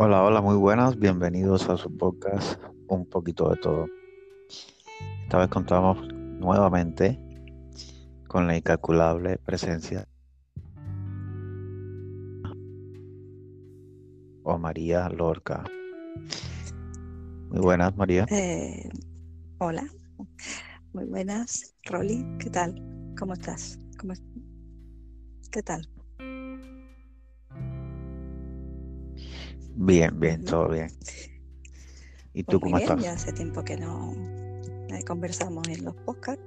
Hola, hola, muy buenas. Bienvenidos a su podcast Un poquito de todo. Esta vez contamos nuevamente con la incalculable presencia o María Lorca. Muy buenas, María. Eh, hola, muy buenas, Rolly. ¿Qué tal? ¿Cómo estás? ¿Cómo ¿Qué tal? Bien, bien, todo bien. ¿Y Pues tú muy cómo bien, estás? ya hace tiempo que no eh, conversamos en los podcasts,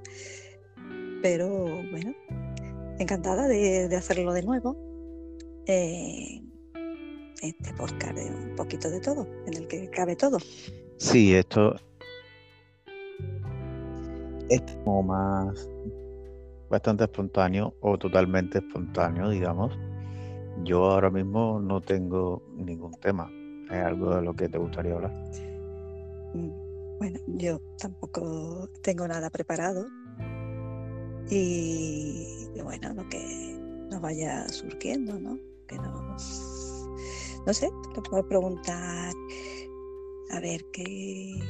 pero bueno, encantada de, de hacerlo de nuevo. eh, este podcast de un poquito de todo, en el que cabe todo. Sí, esto es como más bastante espontáneo o totalmente espontáneo, digamos. Yo ahora mismo no tengo ningún tema. ¿Es algo de lo que te gustaría hablar? Mm, Bueno, yo tampoco tengo nada preparado y, bueno, lo que nos vaya surgiendo, ¿no? Que nos, no sé, te puedo preguntar, a ver, qué,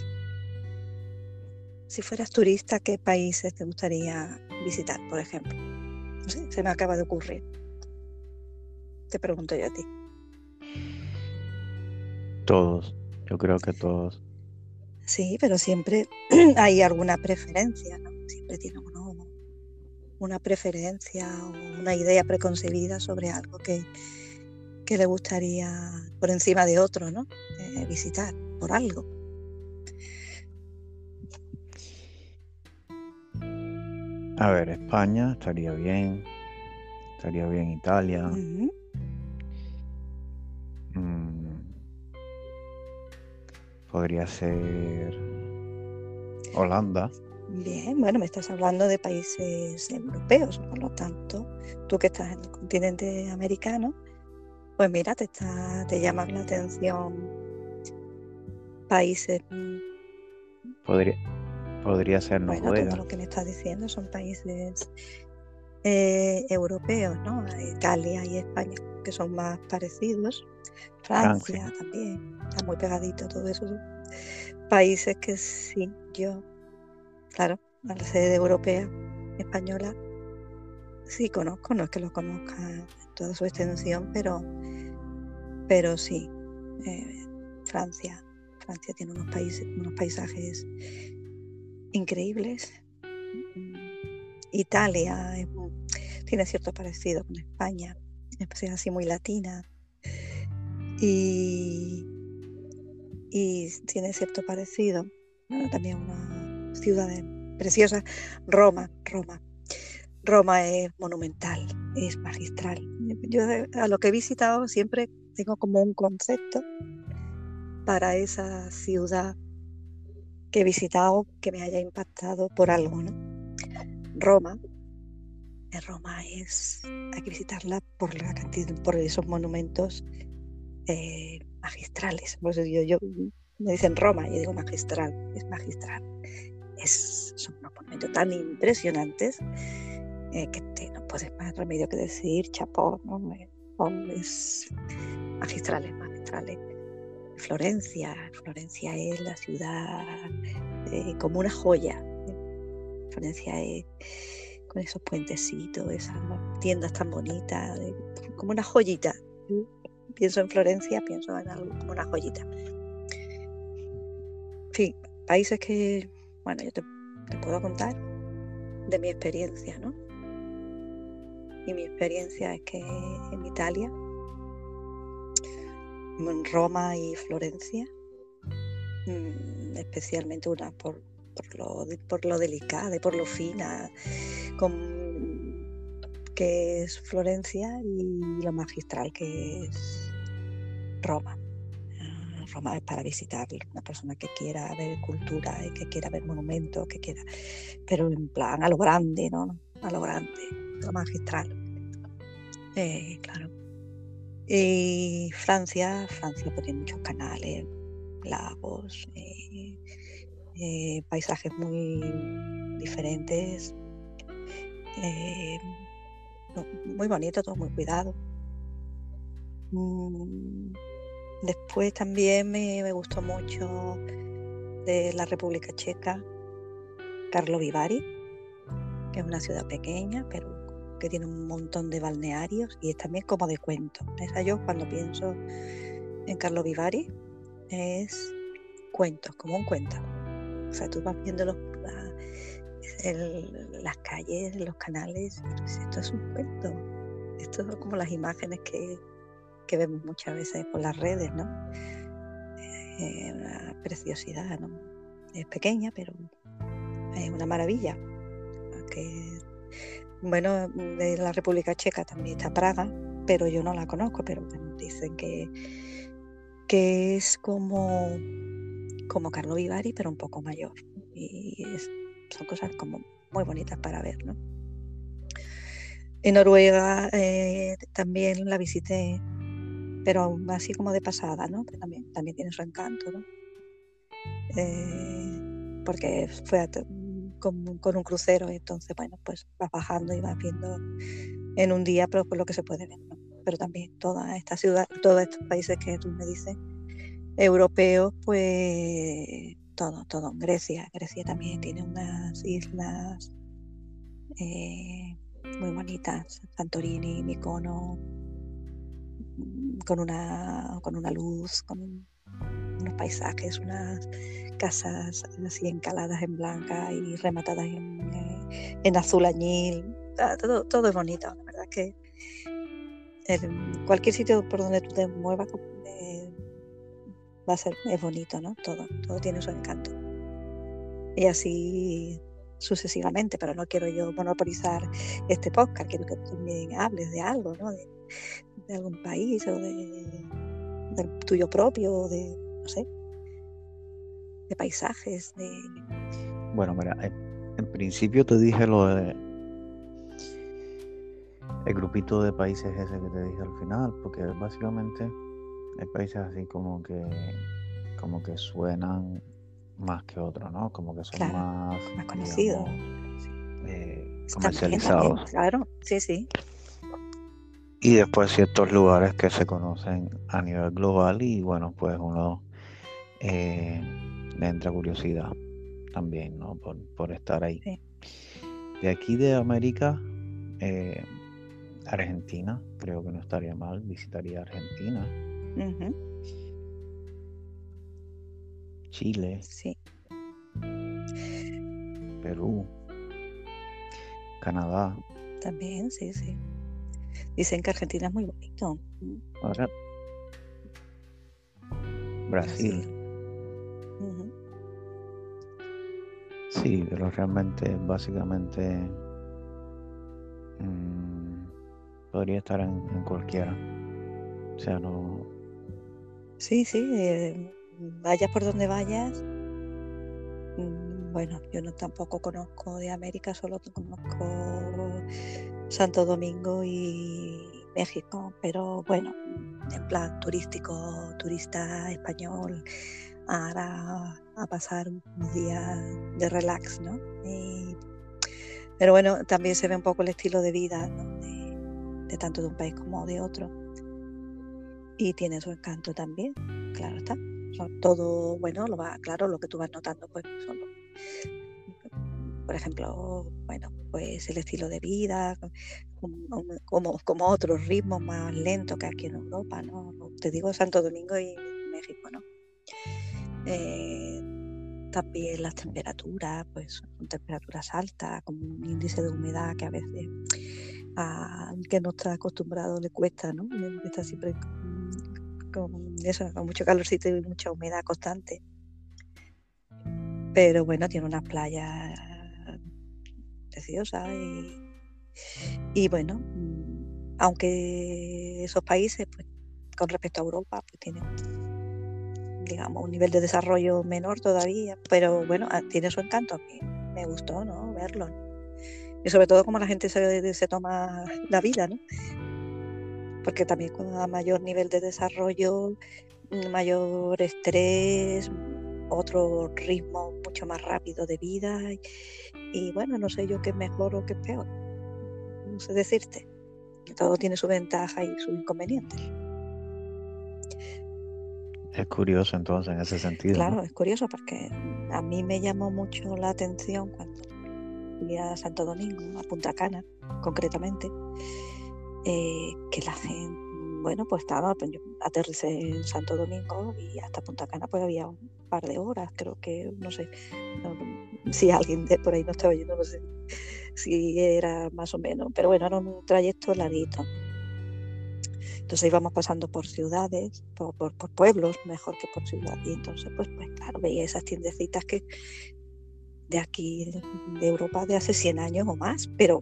si fueras turista, ¿qué países te gustaría visitar, por ejemplo? No sé, se me acaba de ocurrir. Te pregunto yo a ti. Todos, yo creo que todos. Sí, pero siempre hay alguna preferencia, ¿no? Siempre tiene uno una preferencia o una idea preconcebida sobre algo que, que le gustaría por encima de otro, ¿no? Eh, visitar por algo. A ver, España estaría bien. Estaría bien Italia. Mm, podría ser Holanda. Bien, bueno, me estás hablando de países europeos, por lo tanto, tú que estás en el continente americano, pues mira, te está, te llaman la atención países, Podría, podría ser bueno, Noruega. todo lo que me estás diciendo son países eh, europeos, ¿no? Italia y España, que son más parecidos. Francia, Francia. también, está muy pegadito, todo eso países que sí, yo, claro, al ser europea, española, sí conozco, no es que los conozca en toda su extensión, pero, pero sí, eh, Francia, Francia tiene unos países, unos paisajes increíbles. Italia es tiene cierto parecido con España, es así muy latina y, tiene cierto parecido. Bueno, también una ciudad preciosa, Roma, Roma. Roma es monumental, es magistral. Yo de- a lo que he visitado siempre tengo como un concepto para esa ciudad que he visitado que me haya impactado por algo, ¿no? Roma, eh, Roma es, hay que visitarla por la cantidad, por esos monumentos eh, magistrales. Por eso digo, yo me dicen Roma, yo digo magistral, es magistral. Es, son unos monumentos tan impresionantes eh, que te, no puedes más remedio que decir chapó, ¿no? Eh, oh, es magistrales, magistrales. Florencia, Florencia es la ciudad eh, como una joya. Florencia es con esos puentecitos, esas tiendas tan bonitas, como una joyita. Pienso en Florencia, pienso en algo como una joyita. En fin, países que, bueno, yo te, te puedo contar de mi experiencia, ¿no? Y mi experiencia es que en Italia, en Roma y Florencia, mm, especialmente una por, por, lo, por lo delicada y por lo fina que es Florencia y lo magistral que es Roma. Ah, Roma es para visitar una persona que quiera ver cultura y que quiera ver monumentos, que quiera, pero en plan a lo grande, ¿no? A lo grande, lo magistral. Eh, claro. Y Francia, Francia pues, tiene muchos canales, lagos, eh, eh, paisajes muy diferentes, eh, muy bonito, todo muy cuidado. Mm, Después también me, gustó mucho de la República Checa, Carlo Vivari, que es una ciudad pequeña, pero que tiene un montón de balnearios y es también como de cuento. Esa yo cuando pienso en Carlo Vivari es cuentos, como un cuento. O sea, tú vas viendo los, las calles, los canales, y dices, esto es un cuento. Esto son como las imágenes que, que vemos muchas veces por las redes, ¿no? Eh, una preciosidad, ¿no? Es pequeña, pero es una maravilla. bueno, de la República Checa también está Praga, pero yo no la conozco, pero dicen que, que es como, como Carlo Vivari, pero un poco mayor. Y son cosas como muy bonitas para ver, ¿no? En Noruega eh, también la visité pero así como de pasada, ¿no? Que también, también tiene su encanto, ¿no? Eh, porque fue con, un crucero entonces, bueno, pues vas bajando y vas viendo en un día, pero por lo que se puede ver. Pero también toda esta ciudad, todos estos países que tú me dices, europeos, pues todo, todo. Grecia, Grecia también tiene unas islas eh, muy bonitas, Santorini, Mykonos, con una, con una luz, con unos paisajes, unas casas así encaladas en blanca y rematadas en, eh, en azul añil. Ah, todo, todo es bonito, la verdad que cualquier sitio por donde tú te muevas eh, va a ser es bonito, ¿no? Todo, todo tiene su encanto. Y así sucesivamente, pero no quiero yo monopolizar este podcast, quiero que tú también hables de algo, ¿no? de algún país o de, del tuyo propio, de, no sé, de paisajes, de... Bueno, mira, en, principio te dije lo de el grupito de países ese que te dije al final, porque básicamente hay países así como que como que suenan más que otros, ¿no? Como que son más, más conocidos, eh, comercializados. claro, sí, sí y después ciertos lugares que se conocen a nivel global y bueno, pues uno eh, le entra curiosidad también, ¿no? Por, estar ahí. De aquí de América, eh, Argentina, creo que no estaría mal, visitaría Argentina. Chile. Sí. Perú. Canadá. También, sí, sí. Dicen que Argentina es muy bonito. Ahora, Brasil. Sí, pero realmente, básicamente, mm, podría estar en, cualquiera. O sea, no. Sí, sí, eh, vayas por donde vayas. Mm, bueno, yo no tampoco conozco de América, solo conozco Santo Domingo y México, pero bueno, en plan turístico, turista español, ahora a pasar un día de relax, ¿no? pero bueno, también se ve un poco el estilo de vida de, tanto de un país como de otro. Y tiene su encanto también, claro está. todo, bueno, lo va, claro, lo que tú vas notando, pues son por ejemplo, bueno, pues el estilo de vida, como, como otros ritmos más lentos que aquí en Europa, ¿no? Te digo Santo Domingo y México, ¿no? Eh, también las temperaturas, pues son temperaturas altas, con un índice de humedad que a veces a que no está acostumbrado le cuesta, ¿no? Está siempre con, eso, con mucho calorcito y mucha humedad constante. Pero bueno, tiene unas playas preciosa y, bueno, mm, aunque esos países, pues, con respecto a Europa, pues tienen, digamos, un nivel de desarrollo menor todavía, pero bueno, ah, tiene su encanto. me gustó, ¿no? Verlo. Y sobre todo como la gente se, se toma la vida, ¿no? Porque también con mayor nivel de desarrollo, mayor estrés, otro ritmo mucho más rápido de vida y, bueno, no sé yo qué es mejor o qué es peor. No sé decirte. Todo tiene su ventaja y su inconveniente. Es curioso entonces en ese sentido. Claro, es curioso porque a mí me llamó mucho la atención cuando fui a Santo Domingo, a Punta Cana concretamente, eh, que la gente, bueno, pues estaba, pues yo aterricé en Santo Domingo y hasta Punta Cana pues había un par de horas, creo que, no sé, si alguien por ahí no estaba yendo, no sé si era más o menos, pero bueno, era un trayecto larguito. Entonces íbamos pasando por ciudades, por, pueblos, mejor que por ciudad. Y entonces, pues, pues claro, veía esas tiendecitas que de aquí, de Europa, de hace 100 años o más, pero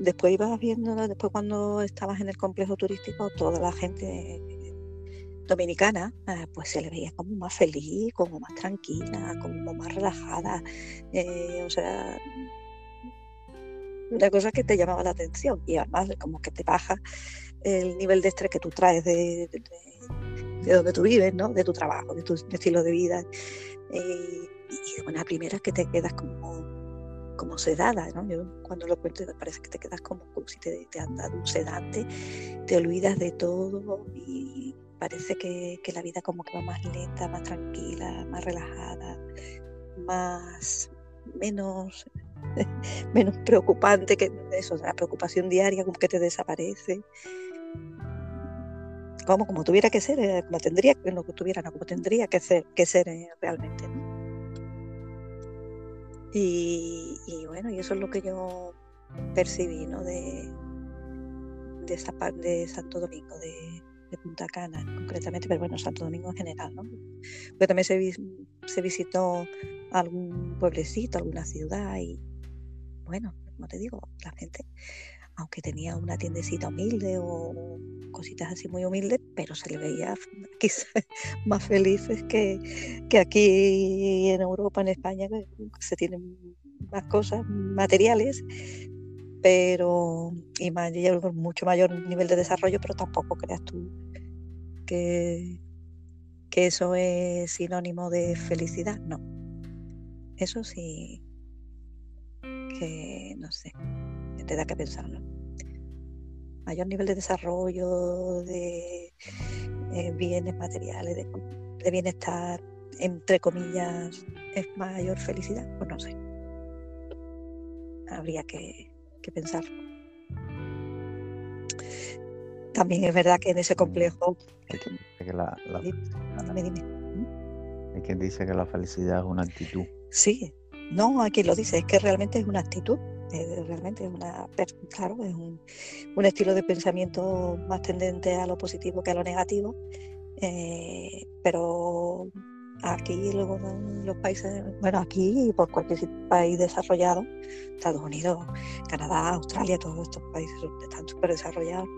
después ibas viendo, después cuando estabas en el complejo turístico, toda la gente dominicana, ah, pues se le veía como más feliz, como más tranquila, como más relajada. Eh, o sea, una cosa que te llamaba la atención y además como que te baja el nivel de estrés que tú traes de, de, donde tú vives, ¿no? de tu trabajo, de tu estilo de vida. Eh, y de buena primera que te quedas como, como sedada, ¿no? Yo cuando lo cuento parece que te quedas como, si te, te, han dado un sedante, te olvidas de todo y parece que, la vida como que va más lenta, más tranquila, más relajada, más menos menos preocupante que eso, la preocupación diaria como que te desaparece. Como, como tuviera que ser, eh, como tendría, no, tuviera, no, como tendría que ser, que ser eh, realmente. Y, bueno, y eso es lo que yo percibí ¿no? de, de, esa, de Santo Domingo, de, Punta Cana concretamente, pero bueno, Santo Domingo en general, ¿no? Pero también se, se visitó algún pueblecito, alguna ciudad y, bueno, como te digo, la gente, aunque tenía una tiendecita humilde o cositas así muy humildes, pero se le veía quizás más felices que, que aquí en Europa, en España, que se tienen más cosas materiales, pero y mucho mayor nivel de desarrollo, pero tampoco creas tú que, que eso es sinónimo de felicidad, no. Eso sí, que, no sé, te da que pensar, ¿no? Mayor nivel de desarrollo, de eh, bienes materiales, de, bienestar, entre comillas, es mayor felicidad, pues no sé. Habría que, pensar. También es verdad que en ese complejo. Hay quien dice que la felicidad es una actitud. Sí, no, aquí lo dice, es que realmente es una actitud, realmente es una, claro, es un, estilo de pensamiento más tendente a lo positivo que a lo negativo, eh, pero aquí luego los países, bueno, aquí y por cualquier país desarrollado, Estados Unidos, Canadá, Australia, todos estos países están súper desarrollados,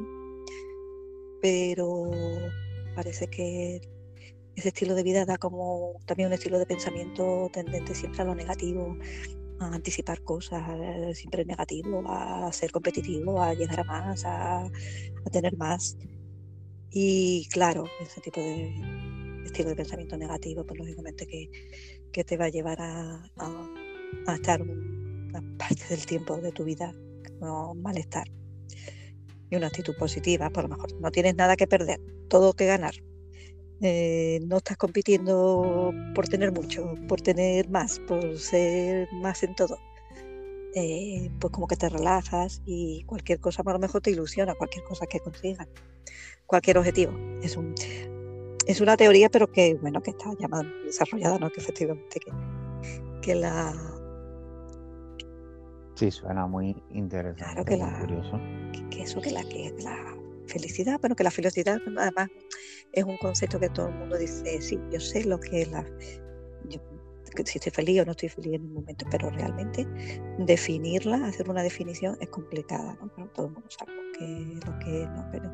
pero parece que ese estilo de vida da como también un estilo de pensamiento tendente siempre a lo negativo, a anticipar cosas, eh, siempre negativo, a ser competitivo, a llegar a más, a, tener más. Y claro, ese tipo de estilo de pensamiento negativo, pues lógicamente que, que te va a llevar a, a, estar una parte del tiempo de tu vida con malestar. Y una actitud positiva, por pues lo mejor no tienes nada que perder, todo que ganar. Eh, no estás compitiendo por tener mucho, por tener más, por ser más en todo. Eh, pues como que te relajas y cualquier cosa a lo mejor te ilusiona, cualquier cosa que consigas, cualquier objetivo. Es, un, es una teoría, pero que bueno, que está ya más desarrollada, ¿no? Que efectivamente que, que la Sí, suena muy interesante. Claro que la, curioso. Que, eso, que la, que la felicidad, bueno, que la felicidad además es un concepto que todo el mundo dice, sí, yo sé lo que es la... si estoy feliz o no estoy feliz en un momento, pero realmente definirla, hacer una definición es complicada, ¿no? Pero todo el mundo sabe lo que, lo que no, pero,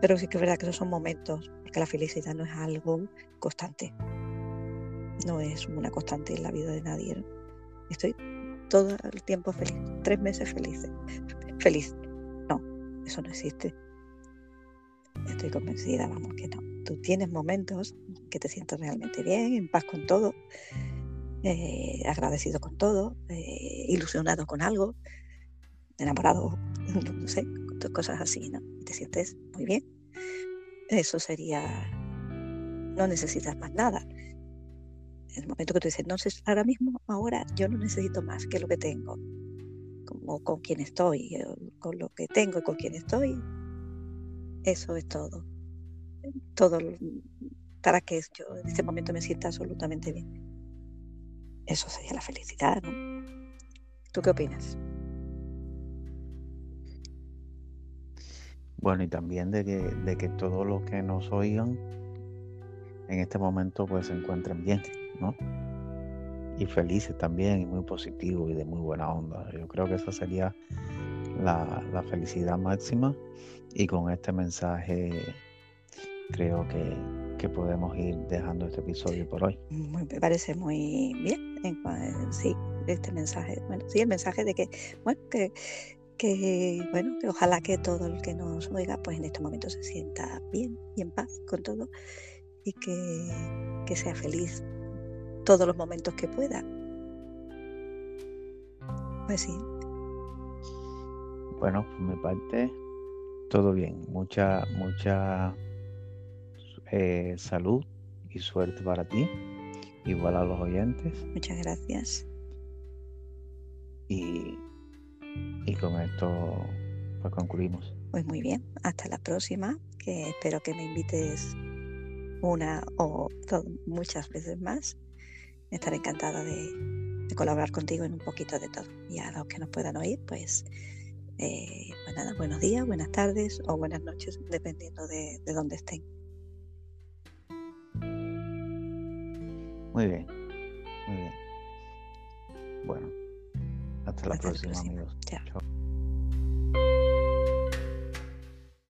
pero sí que es verdad que esos son momentos, porque la felicidad no es algo constante, no es una constante en la vida de nadie. Estoy todo el tiempo feliz, tres meses feliz, feliz. No, eso no existe estoy convencida, vamos, que no. Tú tienes momentos que te sientes realmente bien, en paz con todo, eh, agradecido con todo, eh, ilusionado con algo, enamorado, no sé, cosas así, ¿no? Y te sientes muy bien. Eso sería no necesitas más nada. En el momento que tú dices, no sé, ahora mismo, ahora yo no necesito más que lo que tengo, como con quien estoy, eh, con lo que tengo y con quien estoy, eso es todo. Todo para que yo en este momento me sienta absolutamente bien. Eso sería la felicidad, ¿no? ¿Tú qué opinas? Bueno, y también de que, de que todos los que nos oigan en este momento pues se encuentren bien, ¿no? Y felices también, y muy positivos y de muy buena onda. Yo creo que esa sería la, felicidad máxima. Y con este mensaje creo que, que, podemos ir dejando este episodio por hoy. Me parece muy bien. Sí, este mensaje. Bueno, sí, el mensaje de que, bueno, que que bueno, que ojalá que todo el que nos oiga pues en este momento se sienta bien y en paz con todo y que, sea feliz todos los momentos que pueda. Pues sí. Bueno, por mi parte, todo bien. Mucha, mucha eh, salud y suerte para ti, igual a los oyentes. Muchas gracias. Y y con esto pues concluimos. Pues muy bien, hasta la próxima, que espero que me invites una o muchas veces más. Estaré encantada de, colaborar contigo en un poquito de todo. Y a los que nos puedan oír, pues, eh, pues nada, buenos días, buenas tardes o buenas noches, dependiendo de, de dónde estén. Muy bien, muy bien. Bueno, hasta la próxima, amigos. Chao.